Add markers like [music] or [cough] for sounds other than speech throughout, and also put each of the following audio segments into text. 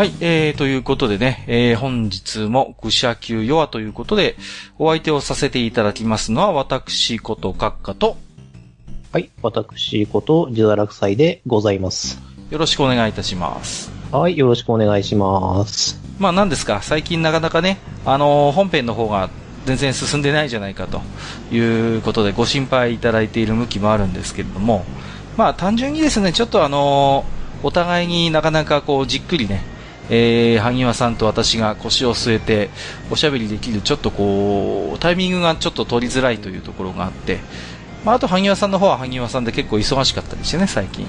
はい、えー、ということでね、えー、本日も愚者級弱ということで、お相手をさせていただきますのは、私こと閣下と、はい。私こと、自堕落祭でございます。よろしくお願いいたします。はい。よろしくお願いします。まあ何ですか、最近なかなかね、あのー本編の方が全然進んでないじゃないかということでご心配いただいている向きもあるんですけれども、まあ単純にですね、ちょっとあのーお互いになかなかこうじっくりね、えー、萩和さんと私が腰を据えておしゃべりできるちょっとこう、タイミングがちょっと取りづらいというところがあって、まああと萩和さんの方は萩和さんで結構忙しかったりしてね、最近。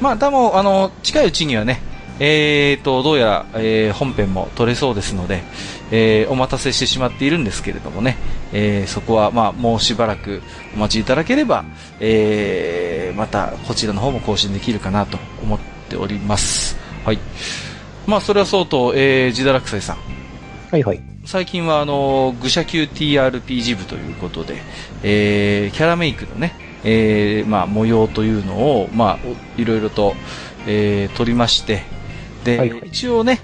まあ、でも、あの、近いうちにはね、えーと、どうやら、えー本編も撮れそうですので、えーお待たせしてしまっているんですけれどもね、えーそこは、まあ、もうしばらくお待ちいただければ、えまた、こちらの方も更新できるかなと思っております。はい。まあ、それはそうと、えー、ジダラクサイさん。はいはい。最近はあの愚者級 TRPG 部ということで、えーキャラメイクのね、えーまあ、模様というのを、まあ、おいろいろと、えー撮りまして、で、はいはい一応ね、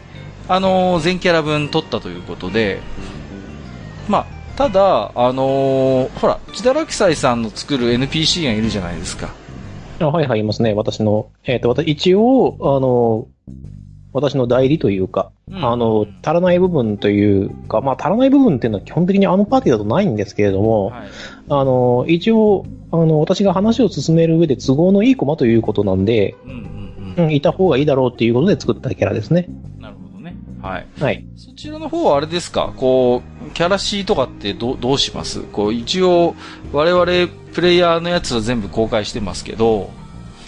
あのー全キャラ分撮ったということで、まあ、ただ、あのーほら、千田楽斎さんの作る NPC がいるじゃないですか。あはいはい、いますね。私の、えっ、と、私、一応、あの、私の代理というか、うんあの、足らない部分というか、まあ、足らない部分っていうのは基本的にあのパーティーだとないんですけれども、はい。あの、一応、あの、私が話を進める上で都合のいいコマということなんで、うんうんうん、いた方がいいだろうっていうことで作ったキャラですね。うん。なるほどね。はい。はい。そちらの方はあれですか？こう、キャラシーとかってどうどうします？こう、一応、我々プレイヤーのやつは全部公開してますけど、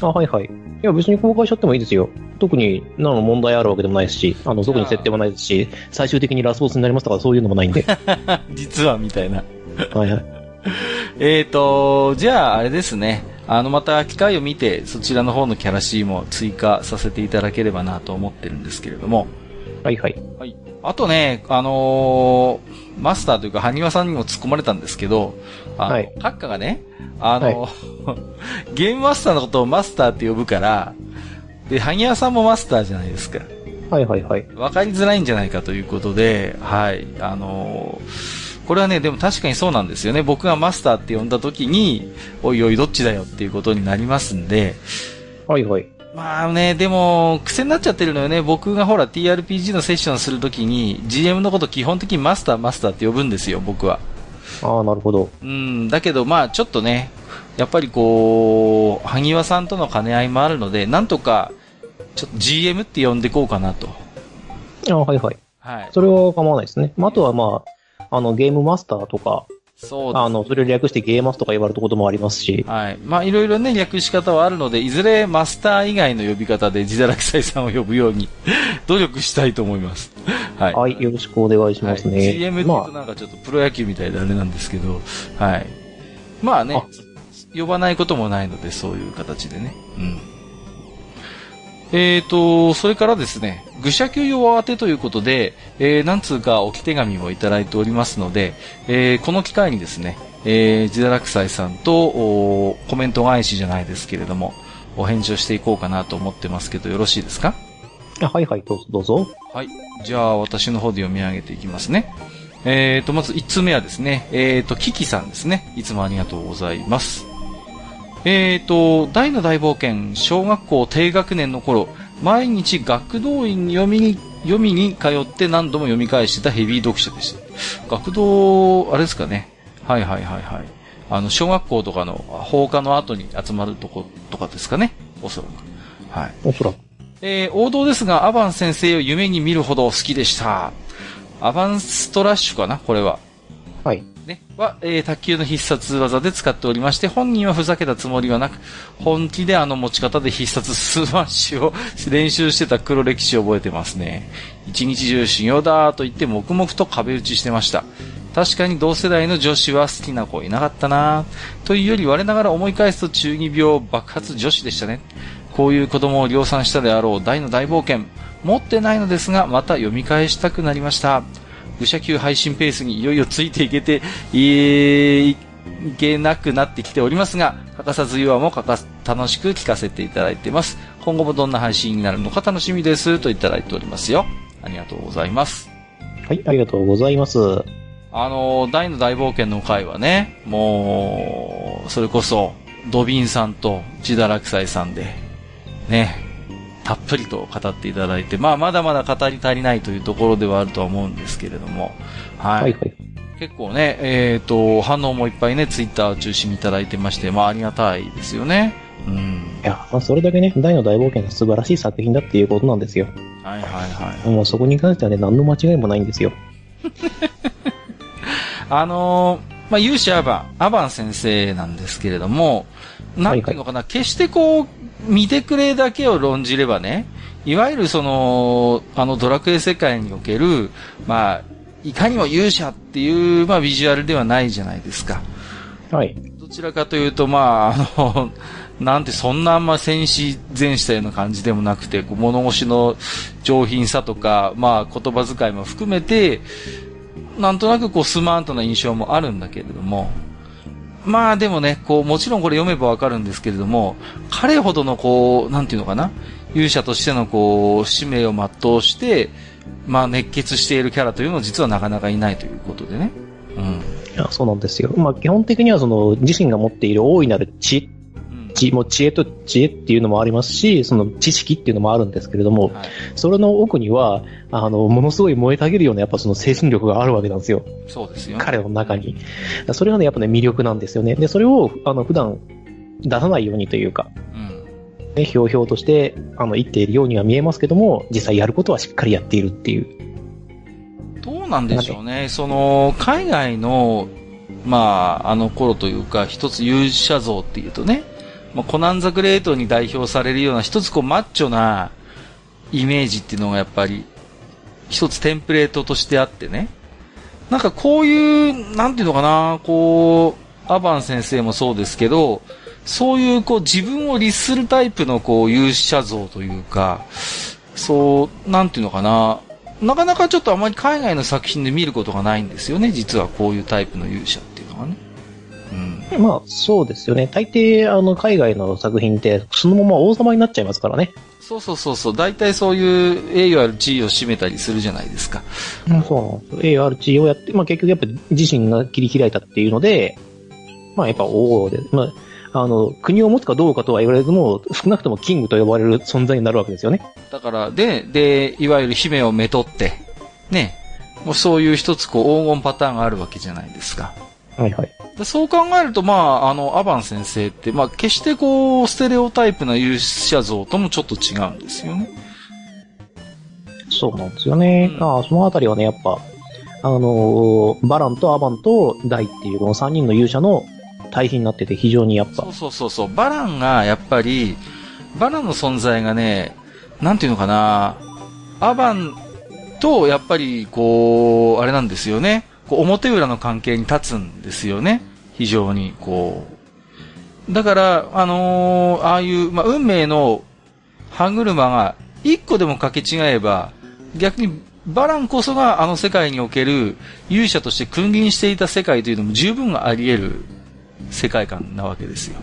あ、はいはい。いや、別に公開しちゃってもいいですよ。特に何の問題あるわけでもないですし、あの、特に設定もないですし、最終的にラスボスになりますとかそういうのもないんで。[laughs] 実はみたいな。はいはい。[laughs] えーと、じゃああれですね。あの、また機会を見て、そちらの方のキャラシーも追加させていただければなと思ってるんですけれども。はいはい。はい。あとね、あのーマスターというか、埴輪さんにも突っ込まれたんですけど、あの、はい閣下がね、あの、ゲームマスターのことをマスターって呼ぶから、で、埴輪さんもマスターじゃないですか。はいはいはい。わかりづらいんじゃないかということで、はい。あのーこれはね、でも確かにそうなんですよね。僕がマスターって呼んだ時に、おいおいどっちだよっていうことになりますんで、はいはい。まあね、でも、癖になっちゃってるのよね。僕がほら TRPG のセッションするときに、GM のこと基本的にマスターマスターって呼ぶんですよ、僕は。ああ、なるほど。うん、だけどまあちょっとね、やっぱりこう、萩和さんとの兼ね合いもあるので、なんとか、ちょっと GM って呼んでこうかなと。ああ、はいはい。はい。それは構わないですね。まあ、あとはまあ、あの、ゲームマスターとか、そうですあの、それを略してゲーマスとか言われたこともありますし、はい。まあ、いろいろね、略し方はあるので、いずれマスター以外の呼び方で自堕落斎さんを呼ぶように [laughs] 努力したいと思います。はい。はい、よろしくお願いしますはい、ね。GM って言うまとなんかちょっとプロ野球みたいであれなんですけど、はい。まあねあ、呼ばないこともないので、そういう形でね。うん。えーと、それからですね、愚者級弱当てということで、えー、なんつうか置き手紙もいただいておりますので、えー、この機会にですね、えー、自堕落斎さんと、おコメント返しじゃないですけれども、お返事をしていこうかなと思ってますけど、よろしいですか？あ、はいはい、どうぞどうぞ。はい。じゃあ、私の方で読み上げていきますね。えーと、まず1つ目はですね、えーと、キキさんですね。いつもありがとうございます。えーと、大の大冒険、小学校低学年の頃、毎日学童院に読みに、読みに通って何度も読み返してたヘビー読者でした。学童、あれですかね。はいはいはいはい。あの、小学校とかの放課の後に集まるとことかですかね。おそらく。はい。おそらく。えー王道ですが、アバン先生を夢に見るほど好きでした。アバンストラッシュかなこれは。はい。ね。は、えー卓球の必殺技で使っておりまして、本人はふざけたつもりはなく、本気であの持ち方で必殺スマッシュを練習してた黒歴史を覚えてますね。一日中修行だと言って黙々と壁打ちしてました。確かに同世代の女子は好きな子いなかったなというより我ながら思い返すと中二病爆発女子でしたね。こういう子供を量産したであろう大の大冒険。持ってないのですが、また読み返したくなりました。愚者級配信ペースにいよいよついていけて、いいけなくなってきておりますが、欠かさず言わもかか楽しく聞かせていただいてます。今後もどんな配信になるのか楽しみですといただいておりますよ。ありがとうございます。はい、ありがとうございます。あの、大の大冒険の回はね、もう、それこそ、ドビンさんと千田落斎さんで、ね、たっぷりと語っていただいて、まあ、まだまだ語り足りないというところではあるとは思うんですけれども、はい。はいはい。結構ね、えっ、と、反応もいっぱいね、ツイッターを中心にいただいてまして、まあ、ありがたいですよね。うん。いや、まあ、それだけね、大の大冒険が素晴らしい作品だっていうことなんですよ。はいはいはい。もうそこに関してはね、何の間違いもないんですよ。[laughs] あのーまあ、勇者アバン、アバン先生なんですけれども、なんていうのかな、決してこう、見てくれだけを論じればね、いわゆるその、あのドラクエ世界における、まあ、いかにも勇者っていう、まあ、ビジュアルではないじゃないですか。はい。どちらかというと、まあ、あの、[laughs] なんてそんなあんま戦士前したような感じでもなくて、こう物腰の上品さとか、まあ言葉遣いも含めて、なんとなくこうスマートな印象もあるんだけれども、まあでもね、こうもちろんこれ読めばわかるんですけれども、彼ほどのこう、なんていうのかな、勇者としてのこう、使命を全うして、まあ熱血しているキャラというのは実はなかなかいないということでね。うん。いやそうなんですよ。まあ、基本的にはその、自身が持っている大いなる知、知、もう知恵と知恵っていうのもありますし、その知識っていうのもあるんですけれども、はい。それの奥には、あの、ものすごい燃えたぎるようなやっぱその精神力があるわけなんですよ。そうですよね。彼の中に。それがね、やっぱね、魅力なんですよね。で、それを、あの、普段出さないようにというか、うん。ね、ひょうひょうとして、あの、言っているようには見えますけども、実際やることはしっかりやっているっていう。どうなんでしょうね。その、海外の、まあ、あの頃というか、一つ勇者像っていうとね、まあ、コナンザグレートに代表されるような一つこうマッチョなイメージっていうのがやっぱり、一つテンプレートとしてあってね。なんかこういう、なんていうのかな、こう、アバン先生もそうですけど、そういうこう自分を律するタイプのこう勇者像というか、そう、なんていうのかな、なかなかちょっとあまり海外の作品で見ることがないんですよね、実はこういうタイプの勇者っ。まあ、そうですよね。大抵、あの、海外の作品って、そのまま王様になっちゃいますからね。そうそうそうそう、大体そういう栄誉ある地位を占めたりするじゃないですか。そうなんですよ。ARG をやって、まあ結局やっぱ自身が切り開いたっていうので、まあやっぱ王で、まあ、あの、国を持つかどうかとは言われずも、少なくともキングと呼ばれる存在になるわけですよね。だから、で、で、いわゆる姫をめとって、ね、もうそういう一つこう黄金パターンがあるわけじゃないですか。はいはい。でそう考えると、まあ、あの、アバン先生って、まあ、決してこう、ステレオタイプな勇者像ともちょっと違うんですよね。そうなんですよね。うんああそのあたりはね、やっぱ、あのーバランとアバンとダイっていうこの3人の勇者の対比になってて非常にやっぱそう、そうそうそう。バランが、やっぱり、バランの存在がね、なんていうのかな、アバンと、やっぱり、こう、あれなんですよね。こう表裏の関係に立つんですよね。非常に、こう。だから、あのーああいう、まあ、運命の歯車が一個でも掛け違えば、逆にバランこそがあの世界における勇者として君臨していた世界というのも十分あり得る世界観なわけですよ。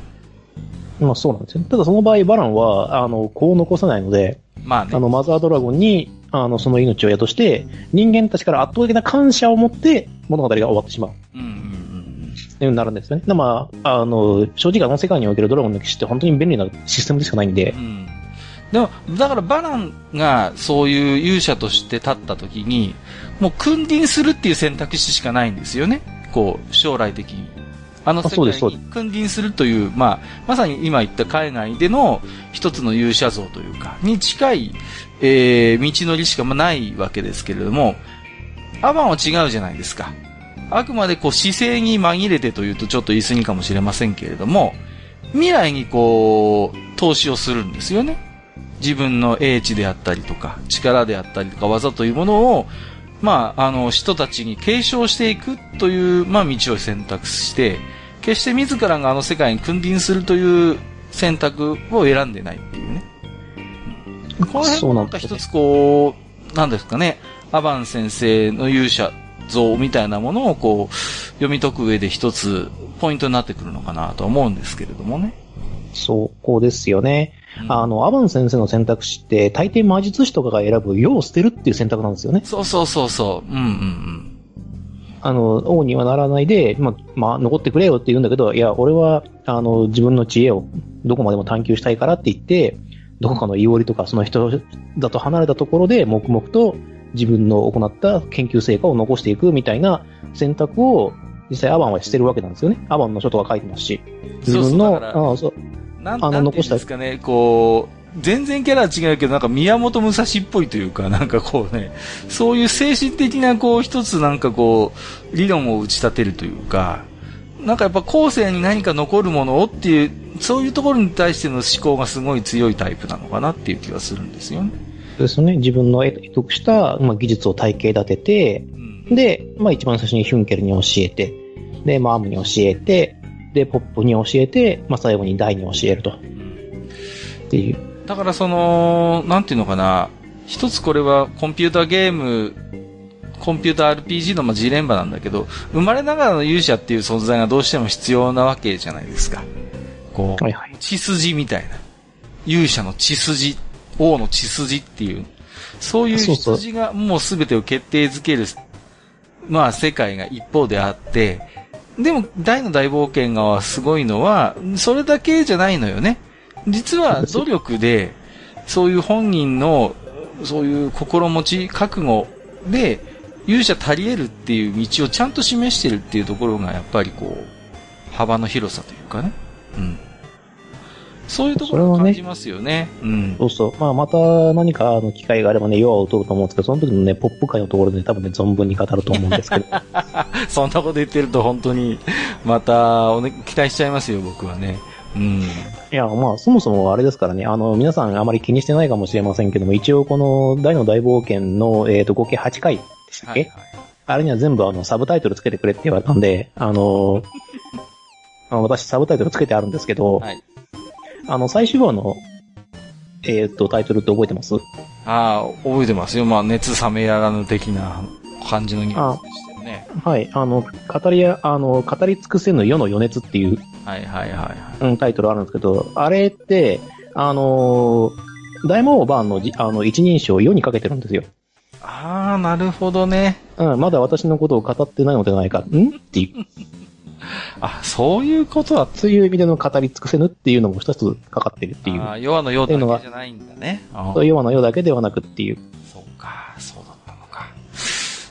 まあそうなんですよ。ただその場合バランは、あの、子を残さないので、まあね。あの、マザードラゴンに、あの、その命を宿して、人間たちから圧倒的な感謝を持って物語が終わってしまう。うんうんうんというようになるんですよね。でまあ、あの、正直あの世界におけるドラゴンの騎士って本当に便利なシステムでしかないんでうん。う、ん。でも、だからバランがそういう勇者として立った時に、もう君臨するっていう選択肢しかないんですよね。こう、将来的に。あの世あそうですそうで界に君臨するという、まあ、まさに今言った海外での一つの勇者像というか、に近い、えー、道のりしかないわけですけれども、アバンは違うじゃないですか。あくまでこう姿勢に紛れてというとちょっと言い過ぎかもしれませんけれども、未来にこう、投資をするんですよね。自分の英知であったりとか、力であったりとか、技というものを、まあ、あの、人たちに継承していくという、まあ、道を選択して、決して自らがあの世界に君臨するという選択を選んでないっていうね。この辺そうもなんんかなですよね一つこう、なんですかね、アバン先生の勇者像みたいなものをこう、読み解く上で一つポイントになってくるのかなとは思うんですけれどもね。そう、こうですよね。あの、アバン先生の選択肢って、大抵魔術師とかが選ぶ、世を捨てるっていう選択なんですよね。そうそうそうそう。うんうんうん。あの、王にはならないで、まあ、まあ、残ってくれよって言うんだけど、いや、俺は、あの、自分の知恵をどこまでも探求したいからって言って、どこかのいおりとかその人だと離れたところで、黙々と自分の行った研究成果を残していくみたいな選択を、実際アバンはしてるわけなんですよね。アバンの書とか書いてますし。自分の、そうそうああそうなんあのなんていうんですかね、こう、全然キャラは違うけど、なんか宮本武蔵っぽいというか、なんかこうね、そういう精神的なこう一つなんかこう、理論を打ち立てるというか、なんかやっぱ後世に何か残るものをっていう、そういうところに対しての思考がすごい強いタイプなのかなっていう気がするんですよね。そうですね。自分の得得した、まあ、技術を体系立てて、うん。で、まあ一番最初にヒュンケルに教えて、で、マームに教えて、で、ポップに教えて、まあ最後にダイに教えると。っていう。だからその、なんていうのかな、一つこれはコンピューターゲーム、コンピューター RPG のまあジレンマなんだけど、生まれながらの勇者っていう存在がどうしても必要なわけじゃないですか。こう、はいはい。血筋みたいな。勇者の血筋、王の血筋っていう、そういうそうそう筋がもう全てを決定づける、まあ世界が一方であって、でも大の大冒険がすごいのは、それだけじゃないのよね。実は努力で、そういう本人の、そういう心持ち、覚悟で、勇者足り得るっていう道をちゃんと示してるっていうところが、やっぱりこう、幅の広さというかね。うん。そういうところを感じますよね。うん。そうそう。まあまた何かあの機会があればね、ヨアを取ると思うんですけど、その時のね、ポップ界のところで多分ね、存分に語ると思うんですけど。[laughs] そんなこと言ってると本当に、また、おね、期待しちゃいますよ、僕はね。うん。いや、まあ、そもそもあれですからね、あの、皆さんあまり気にしてないかもしれませんけども、一応この大の大冒険の、えっ、と、合計8回でしたっけ、はい、はい。あれには全部あの、サブタイトルつけてくれって言われたんで、あの、私サブタイトルつけてあるんですけど、はい。あの、最終話の、えっ、と、タイトルって覚えてます？ああ、覚えてますよ。まあ、熱冷めやらぬ的な感じのニュースでしたよね。はい、あの、語りや、あの、語り尽くせぬ世の余熱っていう、はいはいはいはい。うん、タイトルあるんですけど、あれって、あのー大魔王バーンのじあの一人称を世にかけてるんですよ。ああ、なるほどね。うん、まだ私のことを語ってないのではないか。ん？っていう。[laughs] あ、そういうことだっそういう意味での語り尽くせぬっていうのも一つかかってるっていう。ああ、弱のようだけじゃないんだね。あそういうような世だけではなくっていう。そうか、そうだったのか。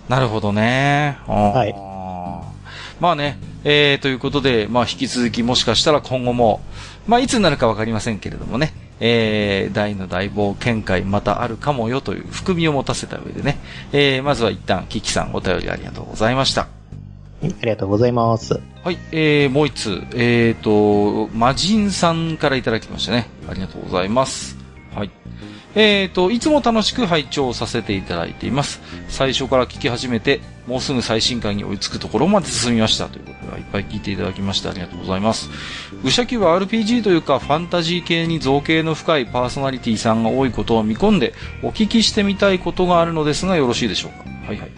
なるほどね。ははいまあね、えー、ということで、まあ引き続きもしかしたら今後も、まあいつになるかわかりませんけれどもね、えー、大の大冒険会またあるかもよという含みを持たせた上でね、えー、まずは一旦、キキさんお便りありがとうございました。うんありがとうございます。はい、えー、もう一つ、えーと、魔人さんからいただきましたね。ありがとうございます。はい。えーと、いつも楽しく拝聴させていただいています。最初から聞き始めて、もうすぐ最新回に追いつくところまで進みました。ということで、いっぱい聞いていただきましてありがとうございます。武者級は RPG というか、ファンタジー系に造形の深いパーソナリティさんが多いことを見込んで、お聞きしてみたいことがあるのですが、よろしいでしょうか？はいはい。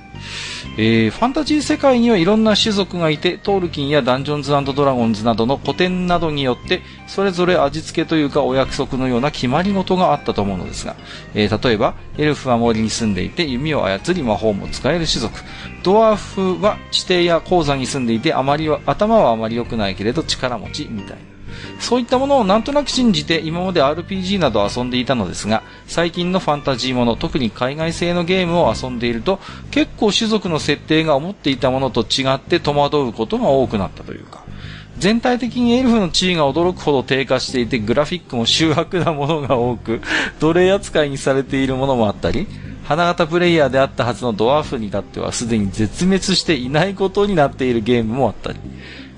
えーファンタジー世界にはいろんな種族がいて、トールキンやダンジョンズドラゴンズなどの古典などによって、それぞれ味付けというかお約束のような決まり事があったと思うのですが、えー例えば、エルフは森に住んでいて弓を操り魔法も使える種族。ドワーフは地底や鉱山に住んでいて、あまりは、頭はあまり良くないけれど力持ち、みたいな。そういったものをなんとなく信じて今まで RPG など遊んでいたのですが、最近のファンタジーもの、特に海外製のゲームを遊んでいると、結構種族の設定が思っていたものと違って戸惑うことが多くなったというか、全体的にエルフの地位が驚くほど低下していて、グラフィックも秀悪なものが多く、奴隷扱いにされているものもあったり、花形プレイヤーであったはずのドワーフに至ってはすでに絶滅していないことになっているゲームもあったり、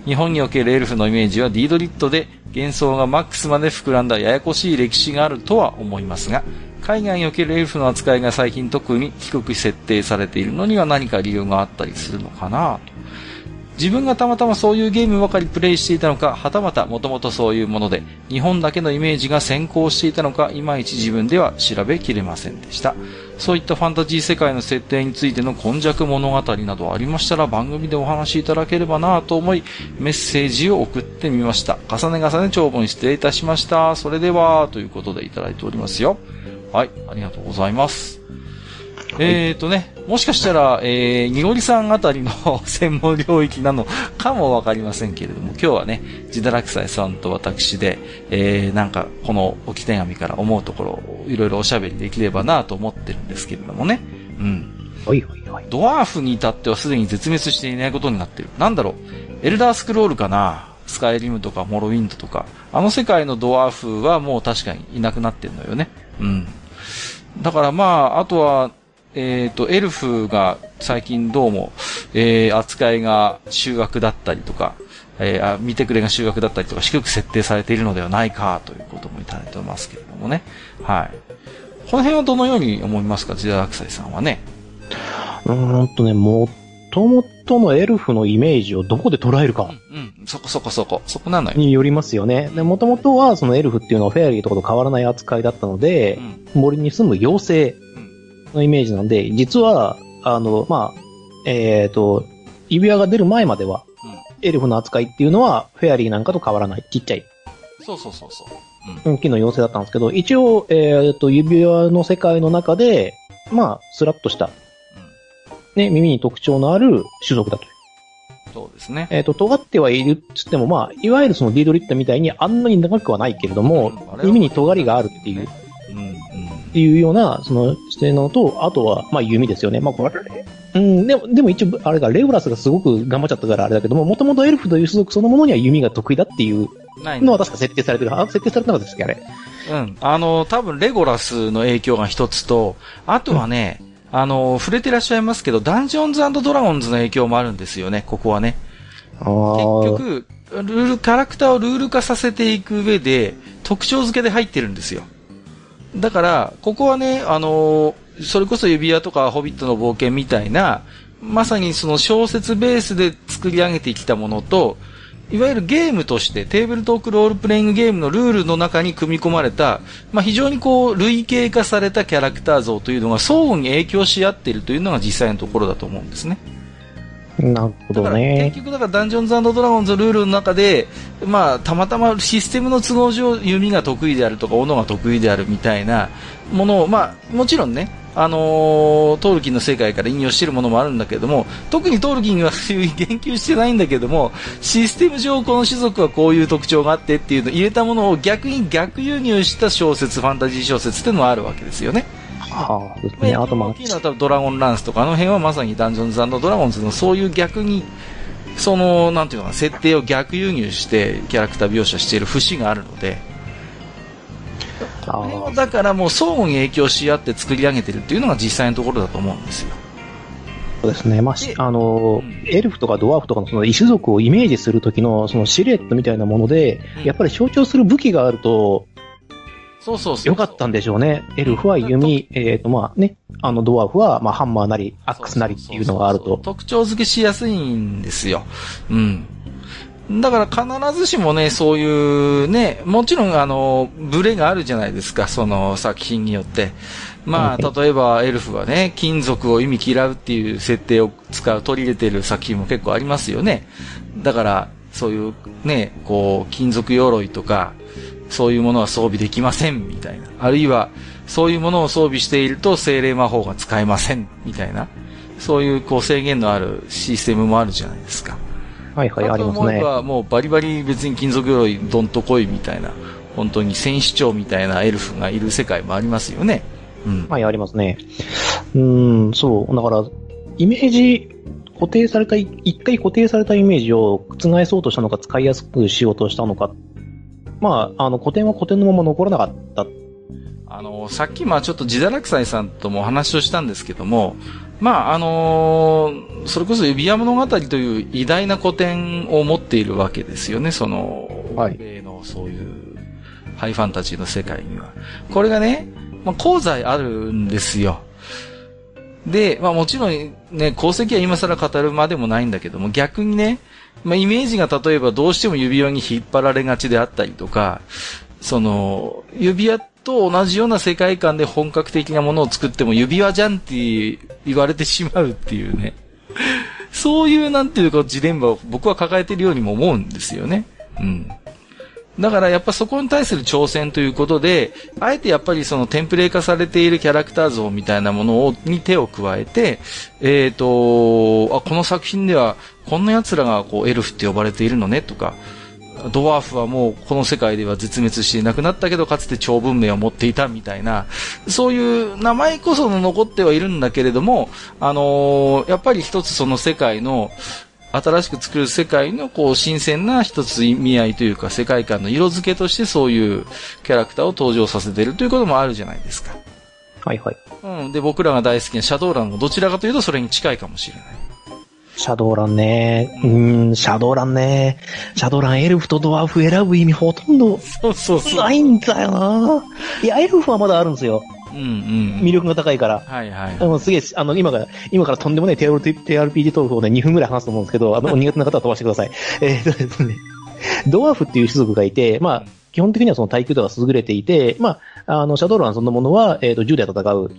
日本におけるエルフのイメージはディードリットで幻想がマックスまで膨らんだややこしい歴史があるとは思いますが、海外におけるエルフの扱いが最近特に低く設定されているのには何か理由があったりするのかなと。自分がたまたまそういうゲームばかりプレイしていたのか、はたまたもともとそういうもので、日本だけのイメージが先行していたのか、いまいち自分では調べきれませんでした。そういったファンタジー世界の設定についての今昔物語などありましたら番組でお話しいただければなと思い、メッセージを送ってみました。重ね重ね長文失礼いたしました。それでは、ということでいただいておりますよ。はい、ありがとうございます。えーとね、もしかしたら、えー、にごりさんあたりの [laughs] 専門領域なのかもわかりませんけれども、今日はね、ジダラクサイさんと私で、えー、なんか、この置き手紙から思うところをいろいろおしゃべりできればなと思ってるんですけれどもね。うん。はいはいはい。ドワーフに至ってはすでに絶滅していないことになってる。なんだろう、エルダースクロールかなスカイリムとかモロウィンドとか。あの世界のドワーフはもう確かにいなくなってんのよね。うん。だからまあ、あとは、えっ、と、エルフが最近どうも、えー、扱いが修学だったりとか、えーあ、見てくれが修学だったりとか、低く設定されているのではないかということもいただいてますけれどもね。はい。この辺はどのように思いますか、ジダラクサイさんはね？うーんとね、もともとのエルフのイメージをどこで捉えるかうん、うん、そこそこそこ、そこなのよ。によりますよね。で、もともとはそのエルフっていうのはフェアリーとかと変わらない扱いだったのでう、ん、森に住む妖精のイメージなんで、実は、あの、まあ、えっ、と、指輪が出る前までは、エルフの扱いっていうのは、フェアリーなんかと変わらない。ちっちゃい、そうそうそうそう。うん、木の妖精だったんですけど、一応、えっ、と、指輪の世界の中で、まあ、スラッとした、ね、耳に特徴のある種族だと。そうですね。えっ、と、尖ってはいるっつっても、まあ、いわゆるそのディードリッタみたいにあんなに長くはないけれどもうん耳に尖りがあるっていう、うん、うん。っていうような、その視点なのと、あとは、まあ、弓ですよね。まあ、これ、うん、でも、でも一応、あれが、レオラスがすごく頑張っちゃったからあれだけども、もともとエルフという種族そのものには弓が得意だっていうのは確か設定されてる。あ、設定されてなかったですっけ、あれ。うん。あの、多分レゴラスの影響が一つと、あとはね、あの、触れてらっしゃいますけど、ダンジョンズドラゴンズの影響もあるんですよね、ここはね。あ結局、ルール、キャラクターをルール化させていく上で、特徴付けで入ってるんですよ。だから、ここはね、あの、それこそ指輪とかホビットの冒険みたいな、まさにその小説ベースで作り上げてきたものと、いわゆるゲームとして、テーブルトークロールプレイングゲームのルールの中に組み込まれた、まあ、非常にこう、類型化されたキャラクター像というのが相互に影響し合っているというのが実際のところだと思うんですね。なるほどね結。局だからダンジョンズドラゴンズのルールの中で、まあ、たまたまシステムの都合上弓が得意であるとか斧が得意であるみたいなものを、まあ、もちろんね、あのートールキンの世界から引用しているものもあるんだけども、特にトールキンは言及してないんだけども、システム上この種族はこういう特徴があってっていうのを入れたものを逆に逆輸入した小説、ファンタジー小説っていうのもあるわけですよね。はあ、ですね。あとまあ大、きいのは多分ドラゴンランスとか、あの辺はまさにダンジョンズドラゴンズのそういう逆に、その、なんていうのかな、設定を逆輸入してキャラクター描写している節があるので、あこれだからもう相互に影響し合って作り上げてるっていうのが実際のところだと思うんですよ。そうですね。まあ、あのうん、エルフとかドワーフとかのその異種族をイメージするときのそのシルエットみたいなもので、うんやっぱり象徴する武器があるとそうそうそう。良かったんでしょうね。エルフは弓、えっ、とまあね、あのドワーフはまあハンマーなり、アックスなりっていうのがあると。特徴付けしやすいんですよ。うん。だから必ずしもね、そういうね、もちろんあの、ブレがあるじゃないですか、その作品によって。まあ、例えばエルフはね、金属を意味嫌うっていう設定を使う、取り入れてる作品も結構ありますよね。だから、そういうね、こう、金属鎧とか、そういうものは装備できません、みたいな。あるいは、そういうものを装備していると精霊魔法が使えません、みたいな。そういうこう制限のあるシステムもあるじゃないですか。はいはい、ありますね思え。ばもうバリバリ別に金属鎧どんと来いみたいな、本当に戦士長みたいなエルフがいる世界もありますよね。うん。はい、ありますね。うーん、そう。だから、イメージ、固定された、一回固定されたイメージを覆そうとしたのか、使いやすくしようとしたのか。まあ、あの、古典は古典のまま残らなかった。あの、さっきまあちょっと自堕落斎さんともお話をしたんですけども、まああのーそれこそ指輪物語という偉大な古典を持っているわけですよね、その、はい米のそういうハイファンタジーの世界には。これがね、まあ、功罪あるんですよ。で、まあもちろんね、功績は今更語るまでもないんだけども、逆にね、まあイメージが例えばどうしても指輪に引っ張られがちであったりとか、その、指輪と同じような世界観で本格的なものを作っても指輪じゃんって言われてしまうっていうね。そういうなんていうかジレンマを僕は抱えてるようにも思うんですよね。うん。だからやっぱそこに対する挑戦ということで、あえてやっぱりそのテンプレ化されているキャラクター像みたいなものをに手を加えて、えっ、ー、と、あ、この作品ではこんな奴らがこうエルフって呼ばれているのねとか、ドワーフはもうこの世界では絶滅していなくなったけど、かつて超文明を持っていたみたいな、そういう名前こそ残ってはいるんだけれども、あのー、やっぱり一つその世界の、新しく作る世界のこう新鮮な一つ意味合いというか世界観の色付けとしてそういうキャラクターを登場させてるということもあるじゃないですか。はいはい。うん。で、僕らが大好きなシャドウランもどちらかというとそれに近いかもしれない。シャドウランね。うん、シャドウランね。シャドウランエルフとドワーフ選ぶ意味ほとんどそうそうそう。ないんだよな。いや、エルフはまだあるんですよ。うんうん。魅力が高いから。はいはい。すげえ、あの、今から、今からとんでもない TRPG トークをね、2分ぐらい話すと思うんですけど、[laughs] あの、苦手な方は飛ばしてください。えー、[laughs] とですね、ドワーフっていう種族がいて、まあ、基本的にはその耐久度が優れていて、まあ、あの、シャドウランそのものは、えっ、ー、と、銃で戦う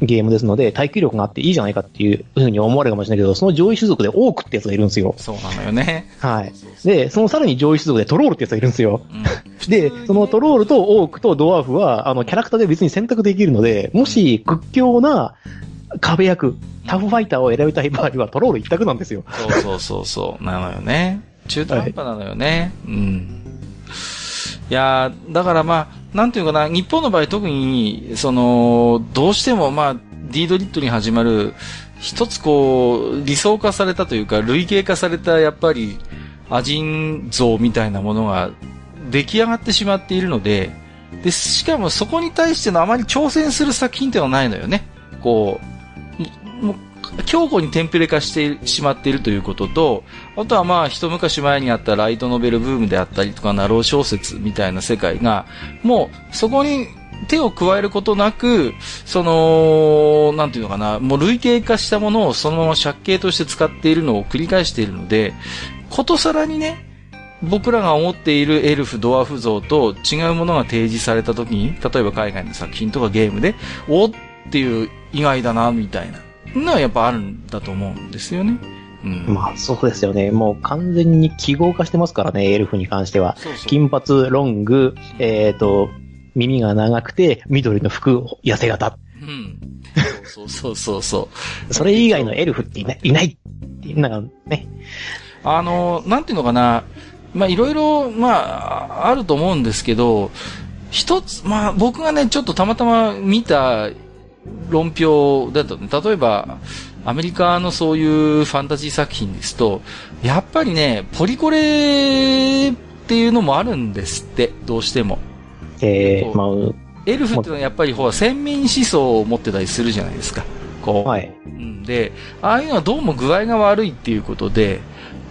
ゲームですので、耐久力があっていいじゃないかっていうふうに思われるかもしれないけど、その上位種族でオークってやつがいるんですよ。そうなのよね。はい。で、そのさらに上位種族でトロールってやつがいるんですよ。うん、で、そのトロールとオークとドワーフは、あの、キャラクターで別に選択できるので、もし屈強な壁役、タフファイターを選びたい場合はトロール一択なんですよ。そうそうそうそう。なのよね。中途半端なのよね。はい、うん。いやだからまあ、なんていうかな、日本の場合特に、その、どうしてもまあ、ディードリットに始まる、一つこう、理想化されたというか、類型化された、やっぱり、アジン像みたいなものが出来上がってしまっているので、で、しかもそこに対してのあまり挑戦する作品ってのはないのよね。こう、もう強固にテンプレ化してしまっているということと、あとはまあ一昔前にあったライトノベルブームであったりとか、ナロー小説みたいな世界が、もうそこに手を加えることなく、その、なんていうのかな、もう類型化したものをそのまま借景として使っているのを繰り返しているので、ことさらにね、僕らが思っているエルフ、ドワフ像と違うものが提示された時に、例えば海外の作品とかゲームで、おっていう意外だな、みたいな。のはやっぱあるんだと思うんですよね。うん、まあそうですよね。もう完全に記号化してますからね、エルフに関しては。そうそう金髪、ロング、えっ、ー、と、耳が長くて、緑の服、痩せ型。うん。そうそうそうそう。[laughs] それ以外のエルフっていないいないっていうのがね。あの、なんていうのかな。まあいろいろ、まあ、あると思うんですけど、一つ、まあ僕がね、ちょっとたまたま見た論評だと、ね、例えば、アメリカのそういうファンタジー作品ですと、やっぱりね、ポリコレっていうのもあるんですって、どうしても。えー、まあ、エルフっていうのはやっぱりほら、先民思想を持ってたりするじゃないですか。こう。はい。うん、で、ああいうのはどうも具合が悪いっていうことで、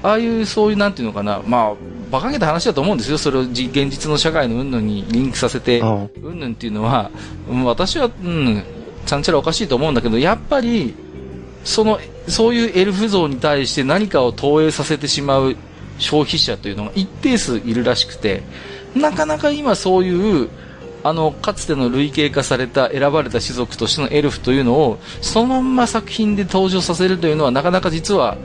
ああいうそういうなんていうのかな、まあ、馬鹿げた話だと思うんですよ。それを現実の社会の云々にリンクさせて、云々っていうのは、私は、うん、ちゃんちゃらおかしいと思うんだけど、やっぱり、その、そういうエルフ像に対して何かを投影させてしまう消費者というのが一定数いるらしくて、なかなか今そういう、あの、かつての類型化された選ばれた種族としてのエルフというのを、そのまんま作品で登場させるというのは、なかなか実は、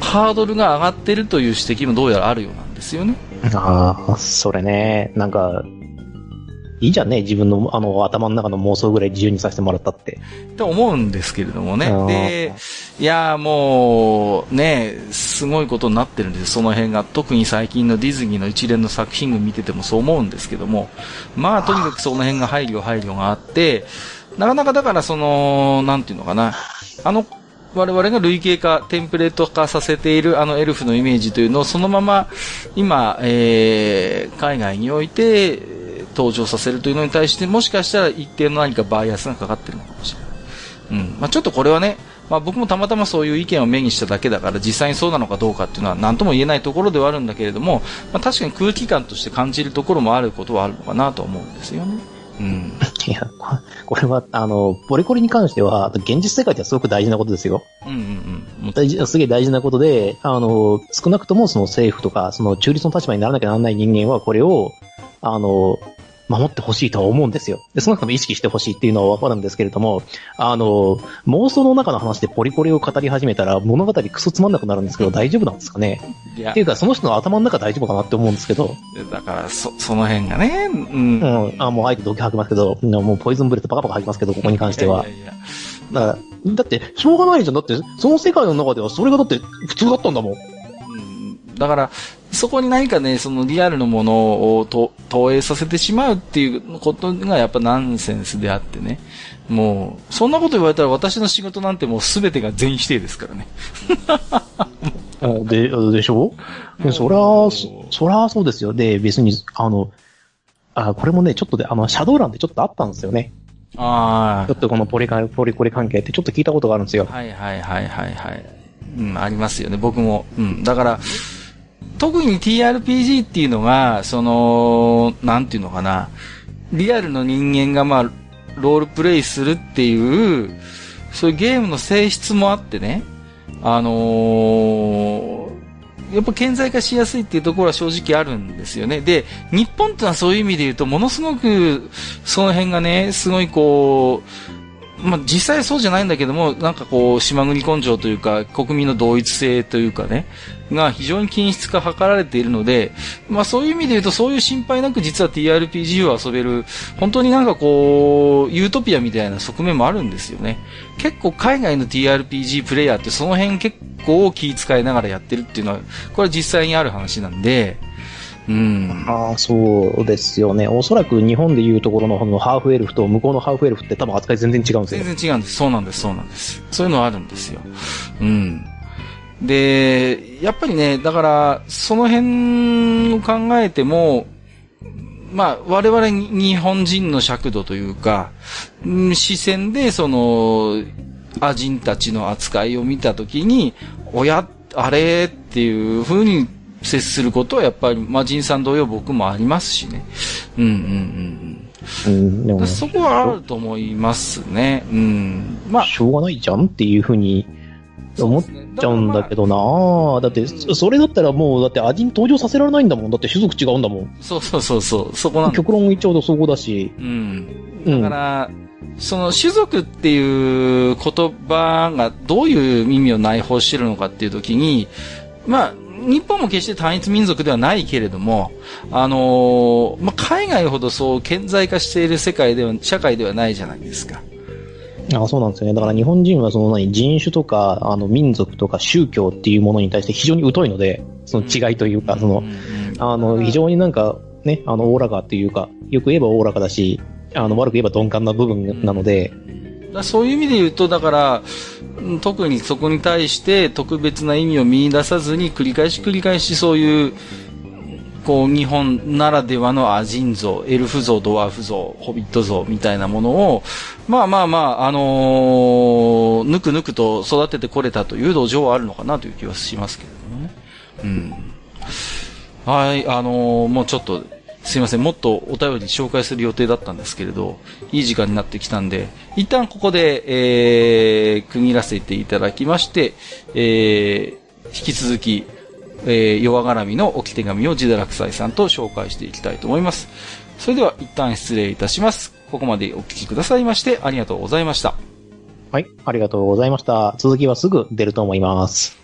ハードルが上がってるという指摘もどうやらあるようなんですよね。ああ、それね、なんか、いいじゃんね、自分のあの頭の中の妄想ぐらい自由にさせてもらったって。と思うんですけれどもね。で、いやもう、ね、すごいことになってるんですその辺が。特に最近のディズニーの一連の作品群見ててもそう思うんですけども。まあ、とにかくその辺が配慮配慮があって、なかなかだからその、なんていうのかな。あの、我々が類型化、テンプレート化させているあのエルフのイメージというのをそのまま今、えー、海外において登場させるというのに対して、もしかしたら一定の何かバイアスがかかってるのかもしれない。うん。まあ、ちょっとこれはね、まあ、僕もたまたまそういう意見を目にしただけだから、実際にそうなのかどうかっていうのは何とも言えないところではあるんだけれども、まあ、確かに空気感として感じるところもあることはあるのかなと思うんですよね。うん。[laughs] いや、ここれは、あの、ポリコリに関しては、現実世界ではすごく大事なことですよ。うんうんうん。大事、すげえ大事なことで、あの、少なくともその政府とか、その中立の立場にならなきゃならない人間は、これを、あの、守ってほしいとは思うんですよ。で、少なくとも意識してほしいっていうのはわかるんですけれども、あの、妄想の中の話でポリコリを語り始めたら、物語クソつまんなくなるんですけど、大丈夫なんですかね？いやっていうか、その人の頭の中大丈夫かなって思うんですけど、だから、そ、その辺がね、うん。うん、あ、もうあえて毒吐きますけど、もうポイズンブレッドバカバカ吐きますけど、ここに関しては。いやいやいやだから、だって、しょうがないじゃん。だって、その世界の中ではそれがだって普通だったんだもんだから、そこに何かね、そのリアルのものをと投影させてしまうっていうことがやっぱナンセンスであってね。もう、そんなこと言われたら私の仕事なんてもう全てが全否定ですからね。[laughs] で、でしょ？でそりゃ、そそりゃそうですよ。で、別に、あの、あ、これもね、ちょっとで、あの、シャドウランでちょっとあったんですよね。あちょっとこのポリカ、ポリコリ関係ってちょっと聞いたことがあるんですよあ。。はいはいはいはいはい。うん、ありますよね、僕も。うん。だから、特に TRPG っていうのが、その、なんていうのかな、リアルの人間がまあ、ロールプレイするっていう、そういうゲームの性質もあってね、あのーやっぱ顕在化しやすいっていうところは正直あるんですよね。で、日本ってのはそういう意味で言うと、ものすごく、その辺がね、すごいこう、まあ、実際そうじゃないんだけども、なんかこう、島国根性というか、国民の同一性というかね、が非常に均質化図られているので、まあそういう意味で言うと、そういう心配なく実は TRPG を遊べる、本当になんかこう、ユートピアみたいな側面もあるんですよね。結構海外の TRPG プレイヤーってその辺結構気遣いながらやってるっていうのは、これは実際にある話なんで、うん。ああ、そうですよね。おそらく日本でいうところのこのハーフエルフと向こうのハーフエルフって多分扱い全然違うんですよ。全然違うんです。そうなんです、そうなんです。そういうのはあるんですよ。うん。で、やっぱりね、だから、その辺を考えても、まあ、我々に日本人の尺度というか、うん視線で、その、アジンたちの扱いを見たときに、おや、あれっていう風に接することはやっぱり、まあ、人さん同様僕もありますしね。うんうんうんうん、そこはあると思いますね。うん。まあ、しょうがないじゃんっていうふうに思っちゃうんだけどなぁ。だって、そそれだったらもう、だって味に登場させられないんだもん。だって種族違うんだもん。そうそうそうそう、そこなんだ。極論言っちゃうとそこだし。うん。うんだから、その種族っていう言葉がどういう意味を内包してるのかっていうときに、まあ、日本も決して単一民族ではないけれども、あのーまあ、海外ほどそう顕在化している世界では、社会ではないじゃないですか。あそうなんですよね。だから日本人はその何、人種とか、あの、民族とか宗教っていうものに対して非常に疎いので、その違いというか、その、うんうんあの、非常になんか、ね、あの、おおらかっていうか、よく言えばおおらかだし、あの、悪く言えば鈍感な部分なので、だそういう意味で言うと、だから、特にそこに対して特別な意味を見出さずに繰り返し繰り返しそういう、こう、日本ならではのアジン像、エルフ像、ドワーフ像、ホビット像みたいなものを、まあまあまあ、あのーぬくぬくと育ててこれたという土壌はあるのかなという気はしますけどね。うん。はい、あのーもうちょっと、すいません、もっとお便り紹介する予定だったんですけれど、いい時間になってきたんで、一旦ここで、えー、区切らせていただきまして、えー、引き続き、えー、弱絡みの置き手紙を自堕落斎さんと紹介していきたいと思います。それでは一旦失礼いたします。ここまでお聞きくださいましてありがとうございました。はい、ありがとうございました。続きはすぐ出ると思います。